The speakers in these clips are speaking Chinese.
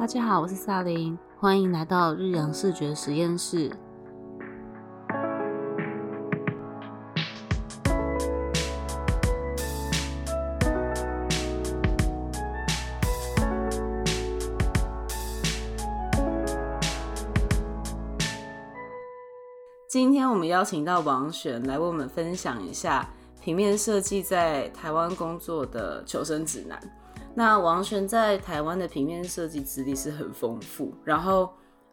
大家好，我是萨琳，欢迎来到日阳视觉实验室。今天我们邀请到王璇来为我们分享一下平面设计在台湾工作的求生指南。那王璇在台湾的平面设计资历是很丰富，然后，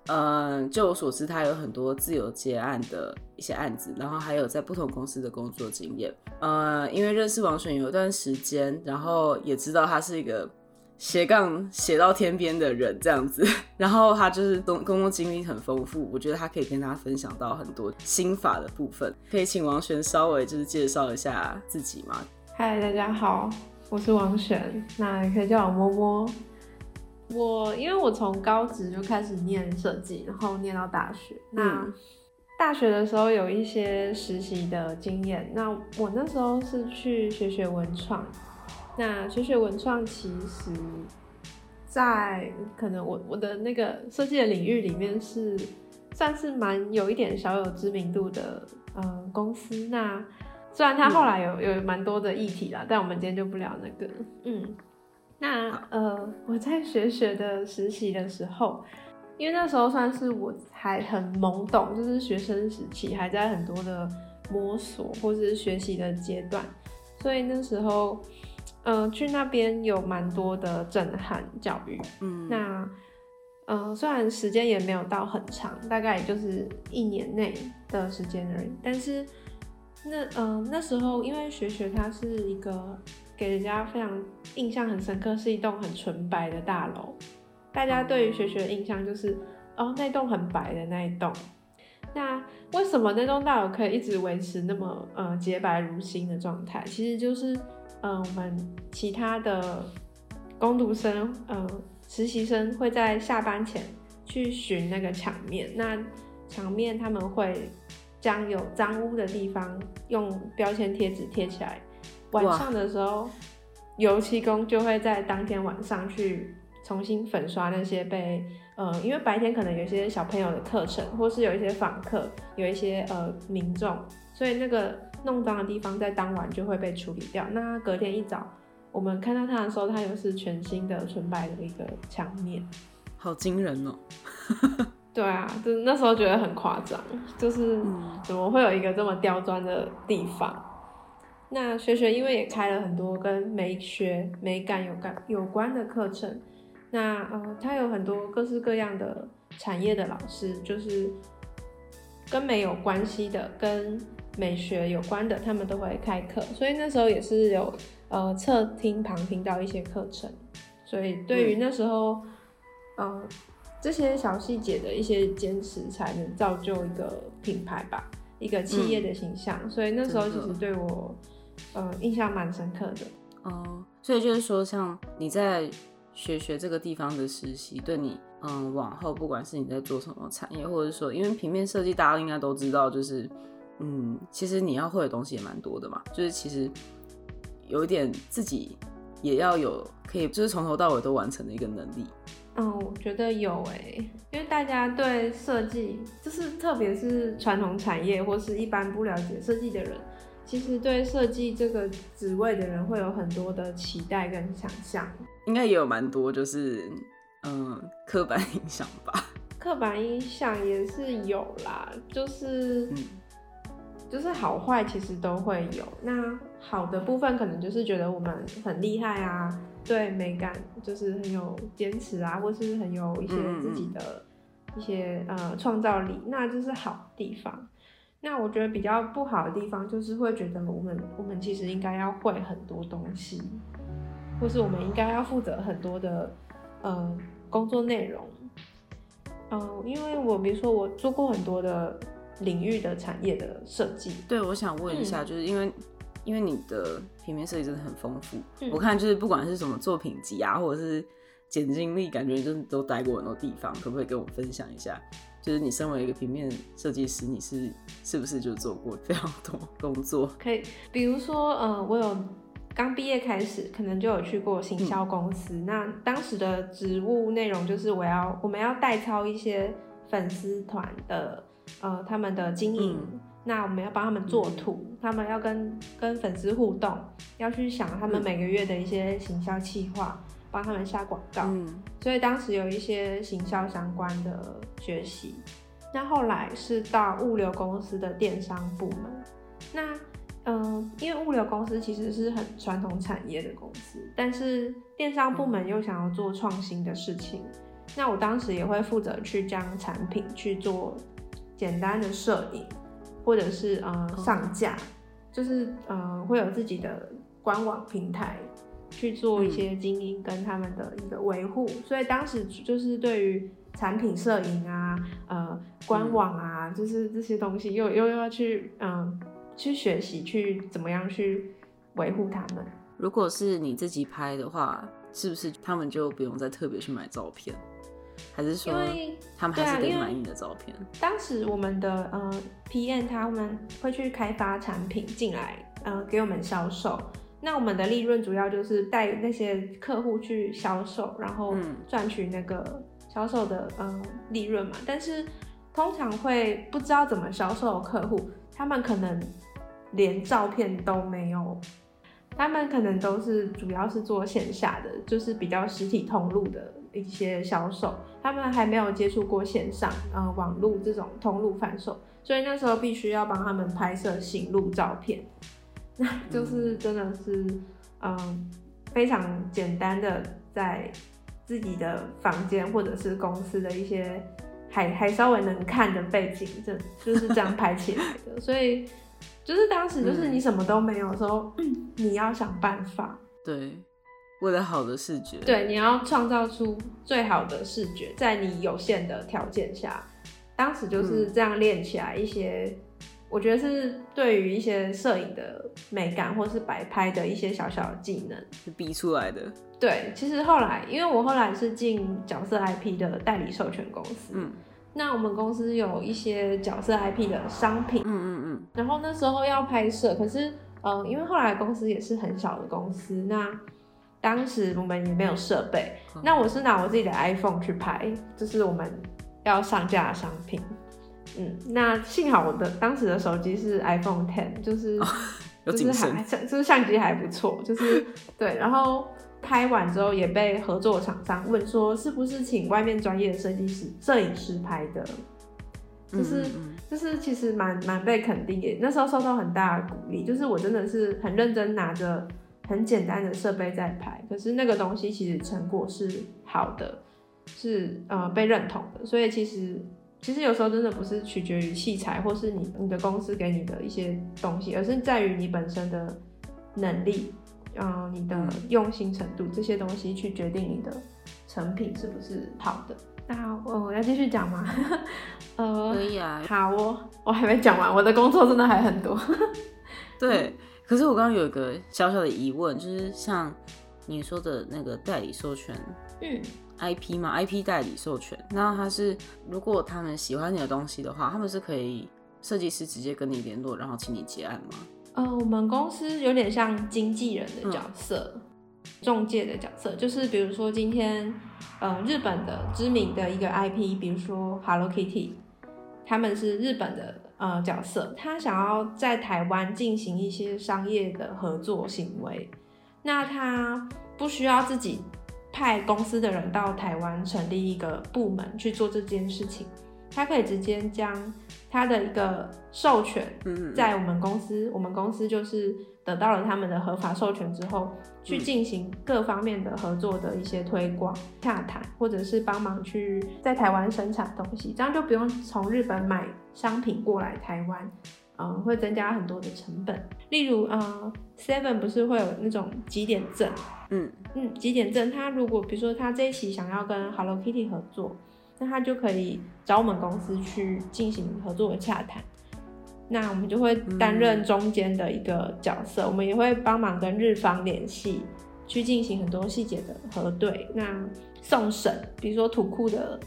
呃，就我所知，他有很多自由接案的一些案子，然后还有在不同公司的工作经验。呃，因为认识王璇有一段时间，然后也知道他是一个斜杠斜到天边的人这样子，然后他就是工工作经历很丰富，我觉得他可以跟大家分享到很多心法的部分。可以请王璇稍微就是介绍一下自己吗？嗨，大家好。我是王璇，那也可以叫我摸摸。我因为我从高职就开始念设计，然后念到大学。那大学的时候有一些实习的经验。那我那时候是去学学文创。那学学文创其实，在可能我我的那个设计的领域里面是算是蛮有一点小有知名度的呃公司。那虽然他后来有有蛮多的议题啦，但我们今天就不聊那个。嗯，那呃，我在学学的实习的时候，因为那时候算是我还很懵懂，就是学生时期还在很多的摸索或者是学习的阶段，所以那时候，呃，去那边有蛮多的震撼教育。嗯，那呃，虽然时间也没有到很长，大概也就是一年内的时间而已，但是。那嗯，那时候因为学学它是一个给人家非常印象很深刻，是一栋很纯白的大楼。大家对于学学的印象就是，哦，那栋很白的那一栋。那为什么那栋大楼可以一直维持那么呃洁白如新的状态？其实就是，嗯，我们其他的工读生，嗯，实习生会在下班前去巡那个墙面。那墙面他们会。将有脏污的地方用标签贴纸贴起来，晚上的时候，油漆工就会在当天晚上去重新粉刷那些被呃，因为白天可能有些小朋友的课程，或是有一些访客，有一些呃民众，所以那个弄脏的地方在当晚就会被处理掉。那隔天一早，我们看到它的时候，它又是全新的纯白的一个墙面，好惊人哦！对啊，就是那时候觉得很夸张，就是怎么会有一个这么刁钻的地方？那学学因为也开了很多跟美学、美感有关有关的课程，那呃，他有很多各式各样的产业的老师，就是跟美有关系的、跟美学有关的，他们都会开课，所以那时候也是有呃侧听旁听到一些课程，所以对于那时候，呃。这些小细节的一些坚持，才能造就一个品牌吧，一个企业的形象。所以那时候其实对我，呃，印象蛮深刻的。哦，所以就是说，像你在学学这个地方的实习，对你，嗯，往后不管是你在做什么产业，或者说，因为平面设计大家应该都知道，就是，嗯，其实你要会的东西也蛮多的嘛。就是其实有一点自己也要有可以，就是从头到尾都完成的一个能力。嗯，我觉得有诶，因为大家对设计，就是特别是传统产业或是一般不了解设计的人，其实对设计这个职位的人会有很多的期待跟想象。应该也有蛮多，就是嗯，刻板印象吧。刻板印象也是有啦，就是就是好坏其实都会有。那好的部分可能就是觉得我们很厉害啊。对美感就是很有坚持啊，或是很有一些自己的一些呃创造力，那就是好地方。那我觉得比较不好的地方就是会觉得我们我们其实应该要会很多东西，或是我们应该要负责很多的呃工作内容。嗯，因为我比如说我做过很多的领域的产业的设计。对，我想问一下，就是因为。因为你的平面设计真的很丰富，我看就是不管是什么作品集啊，或者是剪经历，感觉就是都待过很多地方，可不可以跟我分享一下？就是你身为一个平面设计师，你是是不是就做过非常多工作？可以，比如说，呃，我有刚毕业开始，可能就有去过行销公司。那当时的职务内容就是我要我们要代操一些粉丝团的呃他们的经营，那我们要帮他们做图，他们要跟跟粉丝互动，要去想他们每个月的一些行销计划，帮他们下广告。所以当时有一些行销相关的学习。那后来是到物流公司的电商部门。那嗯，因为物流公司其实是很传统产业的公司，但是电商部门又想要做创新的事情，那我当时也会负责去将产品去做简单的摄影，或者是呃上架，就是呃会有自己的官网平台去做一些经营跟他们的一个维护，所以当时就是对于产品摄影啊，呃官网啊，就是这些东西又又要去嗯。去学习，去怎么样去维护他们。如果是你自己拍的话，是不是他们就不用再特别去买照片？还是说他们还是得买你的照片？当时我们的呃 PM 他们会去开发产品进来，呃给我们销售。那我们的利润主要就是带那些客户去销售，然后赚取那个销售的呃利润嘛。但是通常会不知道怎么销售的客户，他们可能。连照片都没有，他们可能都是主要是做线下的，就是比较实体通路的一些销售，他们还没有接触过线上，呃，网络这种通路贩售，所以那时候必须要帮他们拍摄行路照片，那 就是真的是，嗯，非常简单的在自己的房间或者是公司的一些还还稍微能看的背景，这就是这样拍起来的，所以。就是当时，就是你什么都没有的时候，你要想办法。对，为了好的视觉。对，你要创造出最好的视觉，在你有限的条件下，当时就是这样练起来一些，我觉得是对于一些摄影的美感或是摆拍的一些小小的技能是逼出来的。对，其实后来，因为我后来是进角色 IP 的代理授权公司。嗯。那我们公司有一些角色 IP 的商品，嗯嗯嗯，然后那时候要拍摄，可是，嗯，因为后来公司也是很小的公司，那当时我们也没有设备，那我是拿我自己的 iPhone 去拍，就是我们要上架的商品，嗯，那幸好我的当时的手机是 iPhone Ten，就是 就是还就是相机还不错，就是 对，然后。拍完之后也被合作厂商问说是不是请外面专业的设计师、摄影师拍的，就是就是其实蛮蛮被肯定的。那时候受到很大的鼓励，就是我真的是很认真拿着很简单的设备在拍，可是那个东西其实成果是好的，是呃被认同的。所以其实其实有时候真的不是取决于器材或是你你的公司给你的一些东西，而是在于你本身的能力。嗯，你的用心程度这些东西去决定你的成品是不是好的。那我要继续讲吗？呃，可以啊。好，我我还没讲完，我的工作真的还很多。对，可是我刚刚有一个小小的疑问，就是像你说的那个代理授权，嗯，IP 嘛，IP 代理授权，那他是如果他们喜欢你的东西的话，他们是可以设计师直接跟你联络，然后请你结案吗？呃，我们公司有点像经纪人的角色，中介的角色，就是比如说今天，呃，日本的知名的一个 IP，比如说 Hello Kitty，他们是日本的呃角色，他想要在台湾进行一些商业的合作行为，那他不需要自己派公司的人到台湾成立一个部门去做这件事情。他可以直接将他的一个授权，在我们公司，我们公司就是得到了他们的合法授权之后，去进行各方面的合作的一些推广、洽谈，或者是帮忙去在台湾生产东西，这样就不用从日本买商品过来台湾，嗯，会增加很多的成本。例如，呃，Seven 不是会有那种几点证，嗯嗯，几点证，他如果比如说他这一期想要跟 Hello Kitty 合作。那他就可以找我们公司去进行合作的洽谈，那我们就会担任中间的一个角色，我们也会帮忙跟日方联系，去进行很多细节的核对。那送审，比如说图库的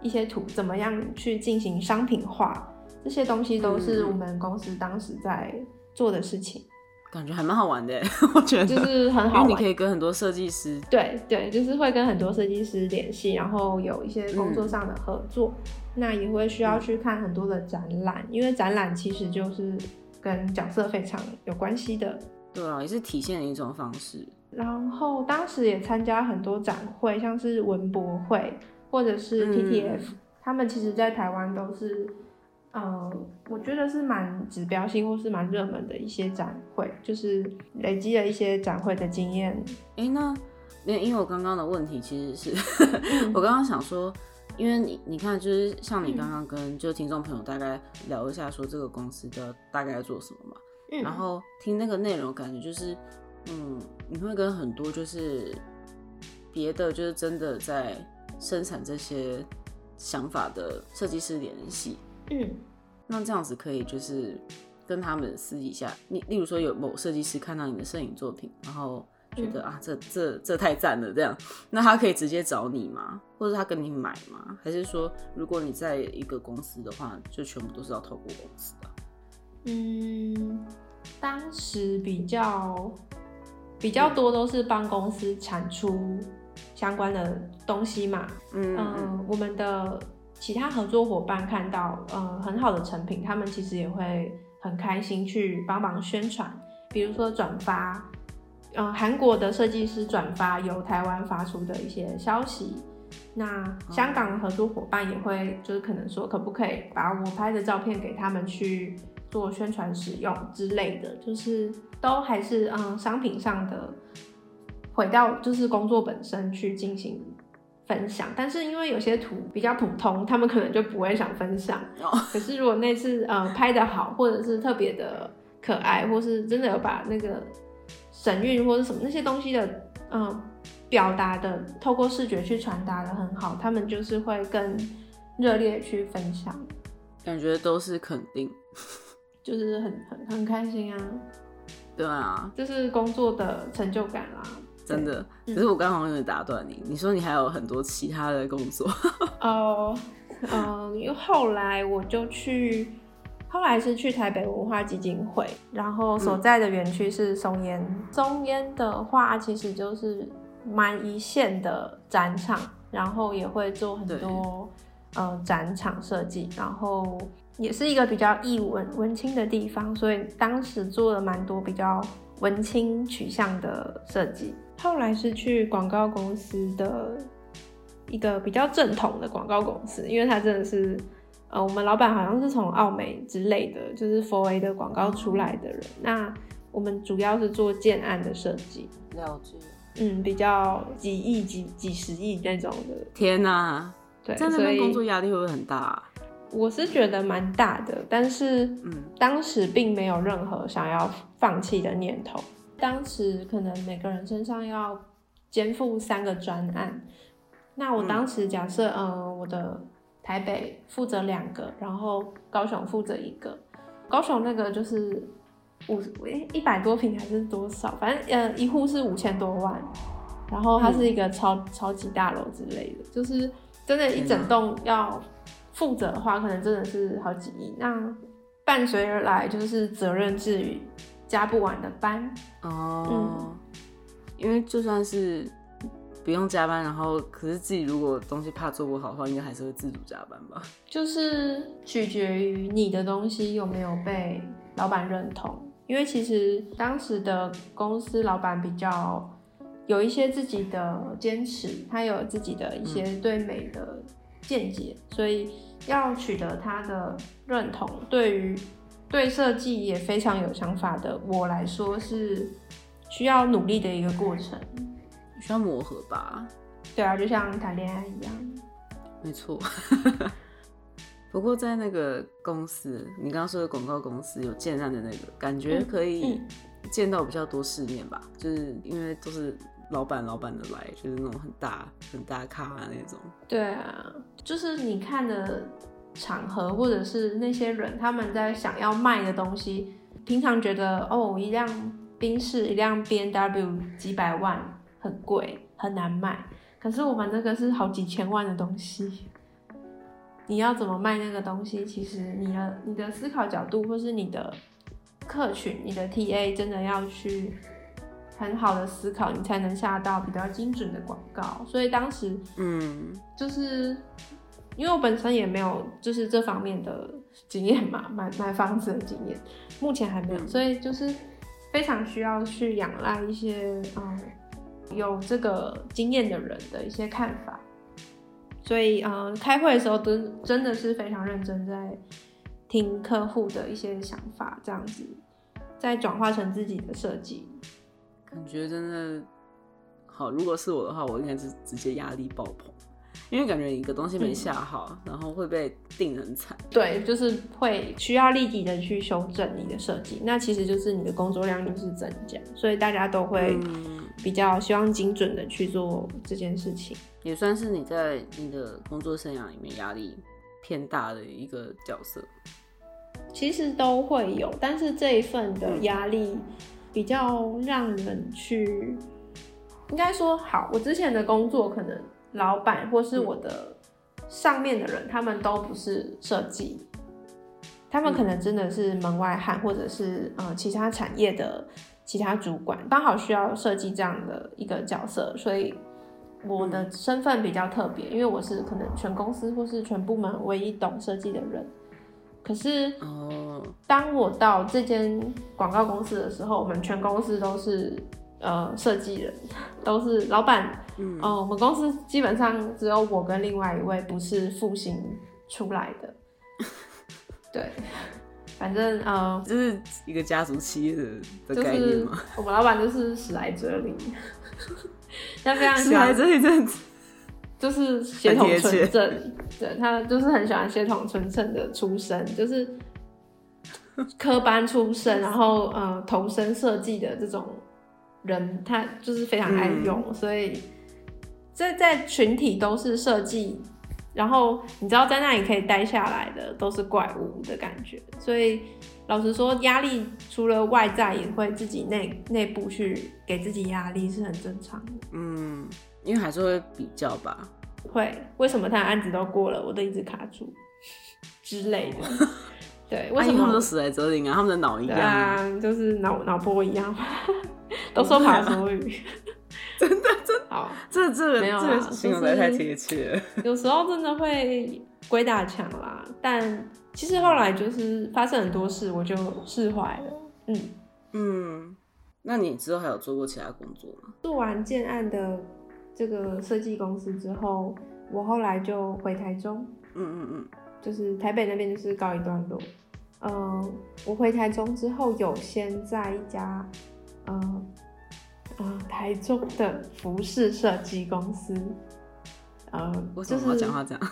一些图怎么样去进行商品化，这些东西都是我们公司当时在做的事情。感觉还蛮好玩的，我觉得就是很好玩，因为你可以跟很多设计师，对对，就是会跟很多设计师联系，然后有一些工作上的合作，那也会需要去看很多的展览，因为展览其实就是跟角色非常有关系的。对啊，也是体现的一种方式。然后当时也参加很多展会，像是文博会或者是 TTF，他们其实在台湾都是。嗯，我觉得是蛮指标性或是蛮热门的一些展会，就是累积了一些展会的经验。哎，那因为因为我刚刚的问题其实是 我刚刚想说，因为你你看，就是像你刚刚跟就听众朋友大概聊一下，说这个公司的大概做什么嘛，然后听那个内容，感觉就是，嗯，你会跟很多就是别的就是真的在生产这些想法的设计师联系。嗯，那这样子可以就是跟他们私底下，你例如说有某设计师看到你的摄影作品，然后觉得啊这这这太赞了，这样，那他可以直接找你吗？或者他跟你买吗？还是说如果你在一个公司的话，就全部都是要透过公司的？嗯，当时比较比较多都是帮公司产出相关的东西嘛。嗯，我们的。其他合作伙伴看到呃很好的成品，他们其实也会很开心去帮忙宣传，比如说转发，嗯，韩国的设计师转发由台湾发出的一些消息，那香港的合作伙伴也会就是可能说可不可以把我拍的照片给他们去做宣传使用之类的，就是都还是嗯商品上的，回到就是工作本身去进行。分享，但是因为有些图比较普通，他们可能就不会想分享。可是如果那次呃拍的好，或者是特别的可爱，或是真的有把那个神韵或者什么那些东西的嗯表达的，透过视觉去传达的很好，他们就是会更热烈去分享。感觉都是肯定，就是很很很开心啊。对啊，这是工作的成就感啦。真的，可是我刚好有点打断你。你说你还有很多其他的工作？哦，嗯，因为后来我就去，后来是去台北文化基金会，然后所在的园区是松烟。松烟的话，其实就是蛮一线的展场，然后也会做很多呃展场设计，然后也是一个比较艺文文青的地方，所以当时做了蛮多比较文青取向的设计。后来是去广告公司的一个比较正统的广告公司，因为他真的是，呃，我们老板好像是从奥美之类的，就是 Four A 的广告出来的人。那我们主要是做建案的设计，了解。嗯，比较几亿、几几十亿那种的。天哪，对，在那边工作压力会不会很大？我是觉得蛮大的，但是，嗯，当时并没有任何想要放弃的念头。当时可能每个人身上要肩负三个专案，那我当时假设，呃，我的台北负责两个，然后高雄负责一个，高雄那个就是五诶一百多平还是多少，反正呃一户是五千多万，然后它是一个超超级大楼之类的，就是真的，一整栋要负责的话，可能真的是好几亿。那伴随而来就是责任制与。加不完的班哦，因为就算是不用加班，然后可是自己如果东西怕做不好的话，应该还是会自主加班吧？就是取决于你的东西有没有被老板认同，因为其实当时的公司老板比较有一些自己的坚持，他有自己的一些对美的见解，所以要取得他的认同，对于。对设计也非常有想法的我来说是需要努力的一个过程，需要磨合吧？对啊，就像谈恋爱一样。没错。不过在那个公司，你刚刚说的广告公司有建案的那个，感觉可以见到比较多世面吧？就是因为都是老板老板的来，就是那种很大很大咖那种。对啊，就是你看的。场合或者是那些人，他们在想要卖的东西，平常觉得哦，一辆宾士，一辆 B N W 几百万很贵，很难卖。可是我们这个是好几千万的东西，你要怎么卖那个东西？其实你的你的思考角度或是你的客群、你的 TA 真的要去很好的思考，你才能下到比较精准的广告。所以当时，嗯，就是因为我本身也没有就是这方面的经验嘛，买买房子的经验，目前还没有，所以就是非常需要去仰赖一些嗯有这个经验的人的一些看法。所以，嗯，开会的时候都真的是非常认真在听客户的一些想法，这样子再转化成自己的设计。感觉真的好。如果是我的话，我应该是直接压力爆棚，因为感觉一个东西没下好，然后会被定很惨。对，就是会需要立即的去修正你的设计，那其实就是你的工作量就是增加，所以大家都会比较希望精准的去做这件事情。也算是你在你的工作生涯里面压力偏大的一个角色。其实都会有，但是这一份的压力比较让人去，应该说好。我之前的工作可能老板或是我的上面的人，他们都不是设计，他们可能真的是门外汉，或者是呃其他产业的其他主管，刚好需要设计这样的一个角色，所以。我的身份比较特别，因为我是可能全公司或是全部门唯一懂设计的人。可是，当我到这间广告公司的时候，我们全公司都是呃设计人，都是老板。嗯，哦，我们公司基本上只有我跟另外一位不是复兴出来的。对，反正呃，就是一个家族企业的的概念嘛。我们老板就是史莱哲林。他非常喜欢这一阵子，就是血统纯正，对他就是很喜欢血统纯正的出身，就是科班出身，然后呃投身设计的这种人，他就是非常爱用，所以这在群体都是设计，然后你知道在那里可以待下来的都是怪物的感觉，所以。老实说，压力除了外在，也会自己内内部去给自己压力，是很正常的。嗯，因为还是会比较吧。会，为什么他的案子都过了，我都一直卡住之类的。对，为什么他们都死在哲林啊？他们的脑一样，啊，就是脑脑波一样，都说爬手语。真的真好，这这个没有这个形容的太贴切了。有时候真的会鬼打墙啦，但。其实后来就是发生很多事，我就释怀了。嗯嗯，那你之后还有做过其他工作吗？做完建案的这个设计公司之后，我后来就回台中。嗯嗯嗯，就是台北那边就是告一段落。嗯，我回台中之后，有先在一家嗯呃台中的服饰设计公司。呃，我什么要讲话这样？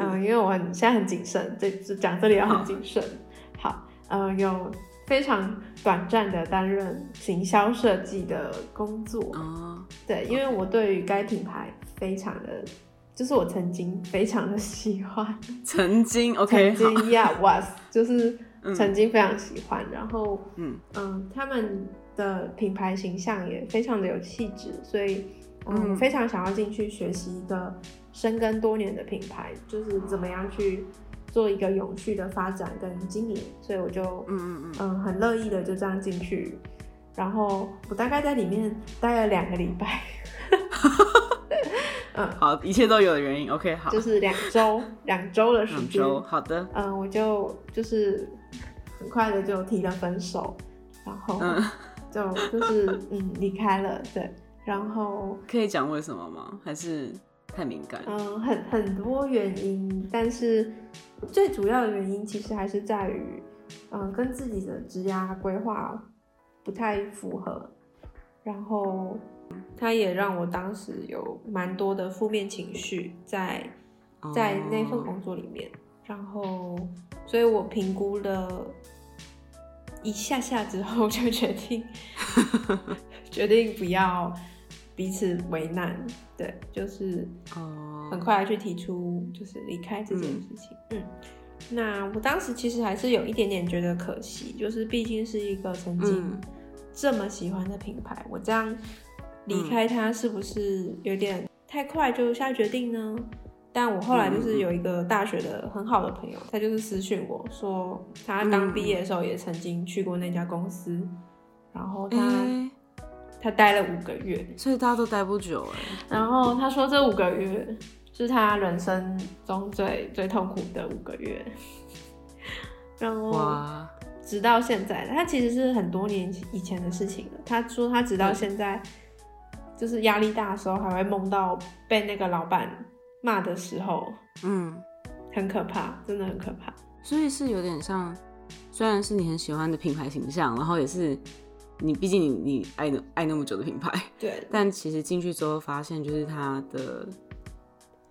嗯，因为我很现在很谨慎，这讲这里要很谨慎。好，呃，有非常短暂的担任行销设计的工作。哦，对，因为我对于该品牌非常的，就是我曾经非常的喜欢。曾经，OK，曾经，Yeah，was，就是曾经非常喜欢。然后，嗯。嗯，他们的品牌形象也非常的有气质，所以，嗯，非常想要进去学习一个。深耕多年的品牌，就是怎么样去做一个永续的发展跟经营，所以我就嗯嗯嗯。嗯很乐意的就这样进去，然后我大概在里面待了两个礼拜，嗯，好，一切都有原因，OK，好，就是两周两周的时间，好的，嗯，我就就是很快的就提了分手，然后 就就是嗯离开了，对，然后可以讲为什么吗？还是？太敏感，嗯，很很多原因，但是最主要的原因其实还是在于，嗯，跟自己的职涯规划不太符合，然后他也让我当时有蛮多的负面情绪在在那份工作里面，然后，所以我评估了一下下之后，就决定决定不要。彼此为难，对，就是哦，很快去提出就是离开这件事情。嗯，那我当时其实还是有一点点觉得可惜，就是毕竟是一个曾经这么喜欢的品牌，我这样离开它是不是有点太快就下决定呢？但我后来就是有一个大学的很好的朋友，他就是私讯我说，他刚毕业的时候也曾经去过那家公司，然后他他待了五个月，所以大家都待不久哎。然后他说这五个月是他人生中最最痛苦的五个月，然后直到现在，他其实是很多年以前的事情了。他说他直到现在，就是压力大的时候还会梦到被那个老板。骂的时候，嗯，很可怕，真的很可怕。所以是有点像，虽然是你很喜欢的品牌形象，然后也是你，毕竟你你爱那爱那么久的品牌，对。但其实进去之后发现，就是它的，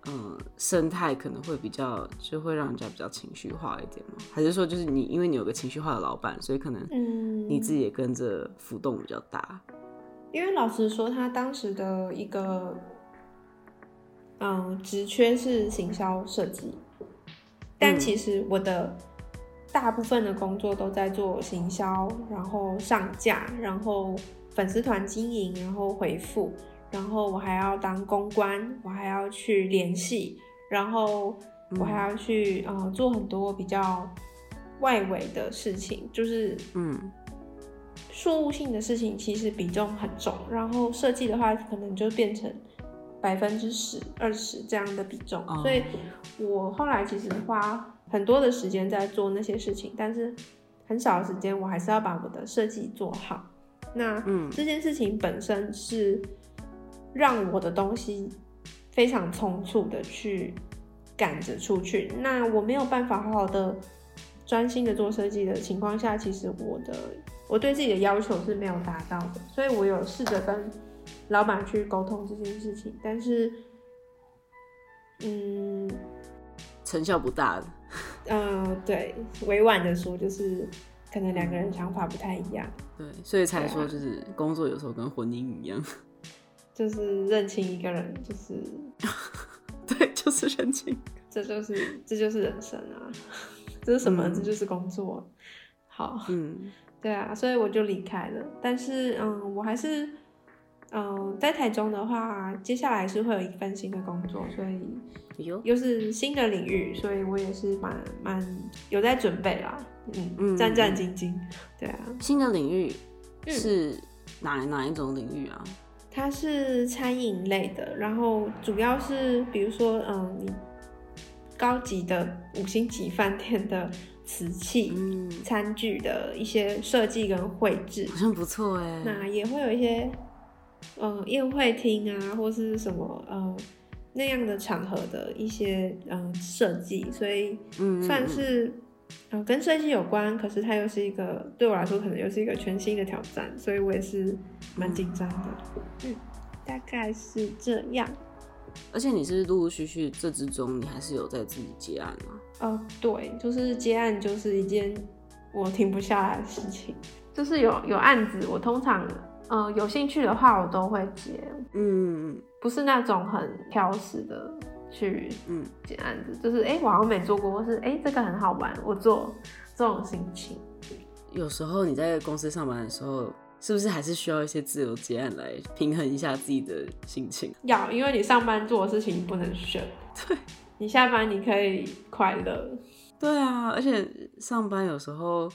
嗯，生态可能会比较，就会让人家比较情绪化一点嘛？还是说，就是你因为你有个情绪化的老板，所以可能，嗯，你自己也跟着浮动比较大。因为老实说，他当时的一个。嗯，职缺是行销设计，但其实我的大部分的工作都在做行销，然后上架，然后粉丝团经营，然后回复，然后我还要当公关，我还要去联系，然后我还要去呃做很多比较外围的事情，就是嗯，事务性的事情其实比重很重，然后设计的话可能就变成。百分之十、二十这样的比重，所以我后来其实花很多的时间在做那些事情，但是很少的时间我还是要把我的设计做好。那这件事情本身是让我的东西非常匆促的去赶着出去，那我没有办法好好的专心的做设计的情况下，其实我的我对自己的要求是没有达到的，所以我有试着跟。老板去沟通这件事情，但是，嗯，成效不大的。嗯，对，委婉的说，就是可能两个人想法不太一样。对，所以才说，就是工作有时候跟婚姻一样，就是认清一个人，就是，对，就是认清，这就是这就是人生啊，这是什么？这就是工作。好，嗯，对啊，所以我就离开了。但是，嗯，我还是。嗯，在台中的话，接下来是会有一份新的工作，所以又是新的领域，所以我也是蛮蛮有在准备啦，嗯嗯，战战兢兢，对啊。新的领域是哪哪一种领域啊？它是餐饮类的，然后主要是比如说，嗯，你高级的五星级饭店的瓷器、餐具的一些设计跟绘制，好像不错哎。那也会有一些。嗯，宴会厅啊，或是什么呃那样的场合的一些嗯设计，所以算是嗯跟设计有关，可是它又是一个对我来说可能又是一个全新的挑战，所以我也是蛮紧张的。嗯，大概是这样。而且你是陆陆续续这之中，你还是有在自己接案吗？哦，对，就是接案就是一件我停不下来的事情，就是有有案子，我通常。嗯，有兴趣的话我都会接，嗯，不是那种很挑食的去嗯接案子，就是哎，我好像没做过，或是哎这个很好玩，我做这种心情。有时候你在公司上班的时候，是不是还是需要一些自由接案来平衡一下自己的心情？要，因为你上班做的事情不能选，对，你下班你可以快乐。对啊，而且上班有时候。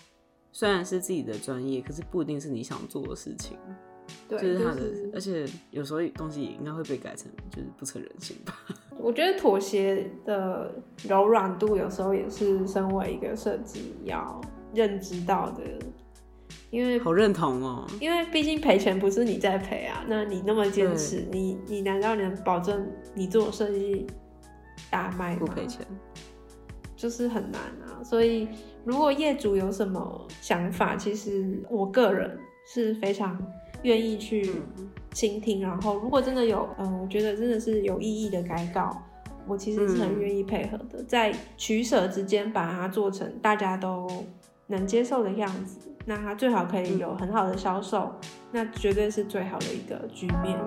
虽然是自己的专业，可是不一定是你想做的事情。对，就是他的，而且有时候东西应该会被改成就是不成人性吧。我觉得妥协的柔软度有时候也是身为一个设计要认知到的，因为好认同哦。因为毕竟赔钱不是你在赔啊，那你那么坚持，你你难道能保证你做设计大卖不赔钱？就是很难啊，所以。如果业主有什么想法，其实我个人是非常愿意去倾听。然后，如果真的有，嗯，我觉得真的是有意义的改稿，我其实是很愿意配合的。在取舍之间，把它做成大家都能接受的样子，那它最好可以有很好的销售，那绝对是最好的一个局面。